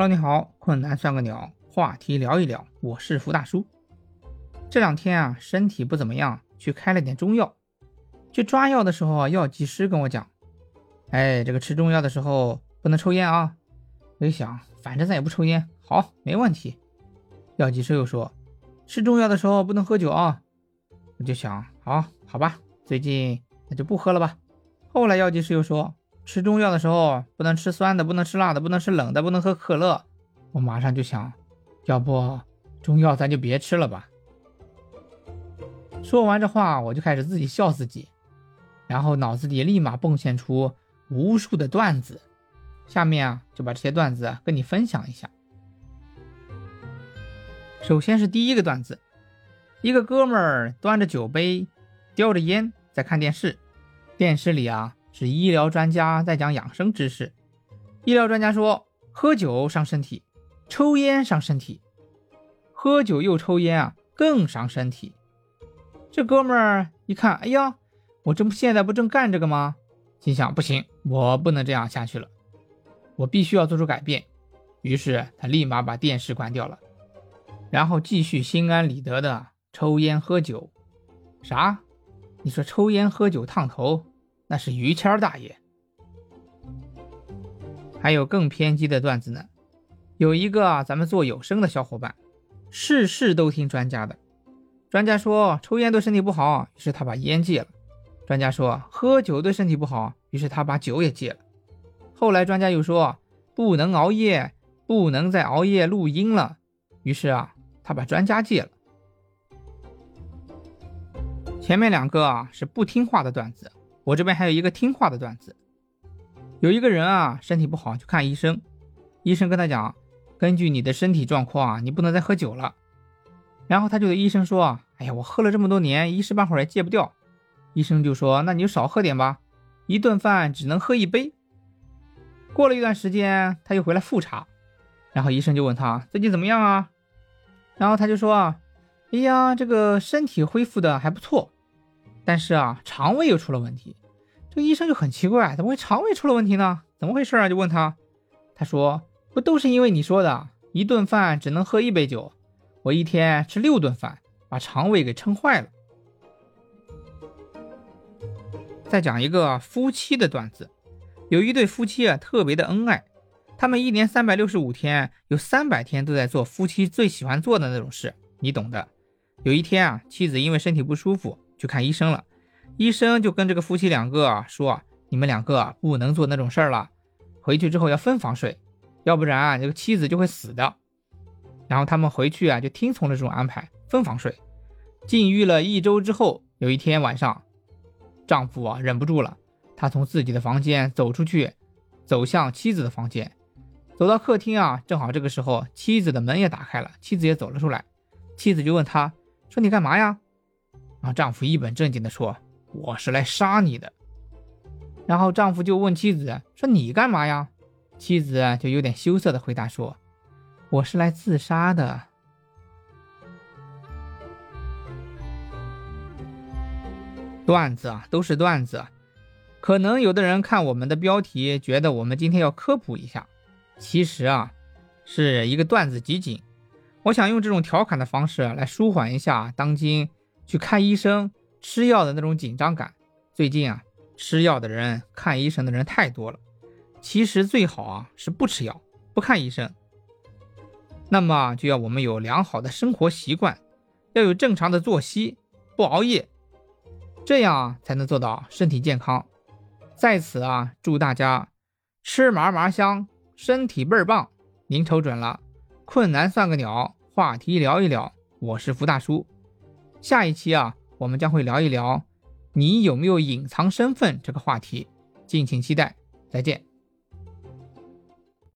Hello，你好，困难算个鸟，话题聊一聊，我是福大叔。这两天啊，身体不怎么样，去开了点中药。去抓药的时候啊，药剂师跟我讲：“哎，这个吃中药的时候不能抽烟啊。”我一想，反正咱也不抽烟，好，没问题。药剂师又说：“吃中药的时候不能喝酒啊。”我就想，好好吧，最近那就不喝了吧。后来药剂师又说。吃中药的时候不能吃酸的，不能吃辣的，不能吃冷的，不能喝可乐。我马上就想，要不中药咱就别吃了吧。说完这话，我就开始自己笑自己，然后脑子里立马蹦现出无数的段子。下面啊，就把这些段子跟你分享一下。首先是第一个段子，一个哥们儿端着酒杯，叼着烟在看电视，电视里啊。是医疗专家在讲养生知识。医疗专家说，喝酒伤身体，抽烟伤身体，喝酒又抽烟啊，更伤身体。这哥们儿一看，哎呀，我这不现在不正干这个吗？心想，不行，我不能这样下去了，我必须要做出改变。于是他立马把电视关掉了，然后继续心安理得的抽烟喝酒。啥？你说抽烟喝酒烫头？那是于谦大爷，还有更偏激的段子呢。有一个咱们做有声的小伙伴，事事都听专家的。专家说抽烟对身体不好，于是他把烟戒了。专家说喝酒对身体不好，于是他把酒也戒了。后来专家又说不能熬夜，不能再熬夜录音了，于是啊，他把专家戒了。前面两个啊是不听话的段子。我这边还有一个听话的段子，有一个人啊，身体不好去看医生，医生跟他讲，根据你的身体状况啊，你不能再喝酒了。然后他就对医生说，哎呀，我喝了这么多年，一时半会儿也戒不掉。医生就说，那你就少喝点吧，一顿饭只能喝一杯。过了一段时间，他又回来复查，然后医生就问他最近怎么样啊？然后他就说，哎呀，这个身体恢复的还不错。但是啊，肠胃又出了问题，这个医生就很奇怪，怎么会肠胃出了问题呢？怎么回事啊？就问他，他说不都是因为你说的，一顿饭只能喝一杯酒，我一天吃六顿饭，把肠胃给撑坏了。再讲一个夫妻的段子，有一对夫妻啊，特别的恩爱，他们一年三百六十五天，有三百天都在做夫妻最喜欢做的那种事，你懂的。有一天啊，妻子因为身体不舒服。去看医生了，医生就跟这个夫妻两个说：“你们两个不能做那种事儿了，回去之后要分房睡，要不然这个妻子就会死的。”然后他们回去啊，就听从了这种安排，分房睡。禁欲了一周之后，有一天晚上，丈夫啊忍不住了，他从自己的房间走出去，走向妻子的房间，走到客厅啊，正好这个时候妻子的门也打开了，妻子也走了出来，妻子就问他说：“你干嘛呀？”然后丈夫一本正经地说：“我是来杀你的。”然后丈夫就问妻子说：“你干嘛呀？”妻子就有点羞涩地回答说：“我是来自杀的。”段子啊，都是段子。可能有的人看我们的标题，觉得我们今天要科普一下，其实啊，是一个段子集锦。我想用这种调侃的方式来舒缓一下当今。去看医生、吃药的那种紧张感。最近啊，吃药的人、看医生的人太多了。其实最好啊是不吃药、不看医生。那么就要我们有良好的生活习惯，要有正常的作息，不熬夜，这样才能做到身体健康。在此啊，祝大家吃嘛嘛香，身体倍儿棒。您瞅准了，困难算个鸟，话题聊一聊。我是福大叔。下一期啊，我们将会聊一聊你有没有隐藏身份这个话题，敬请期待，再见。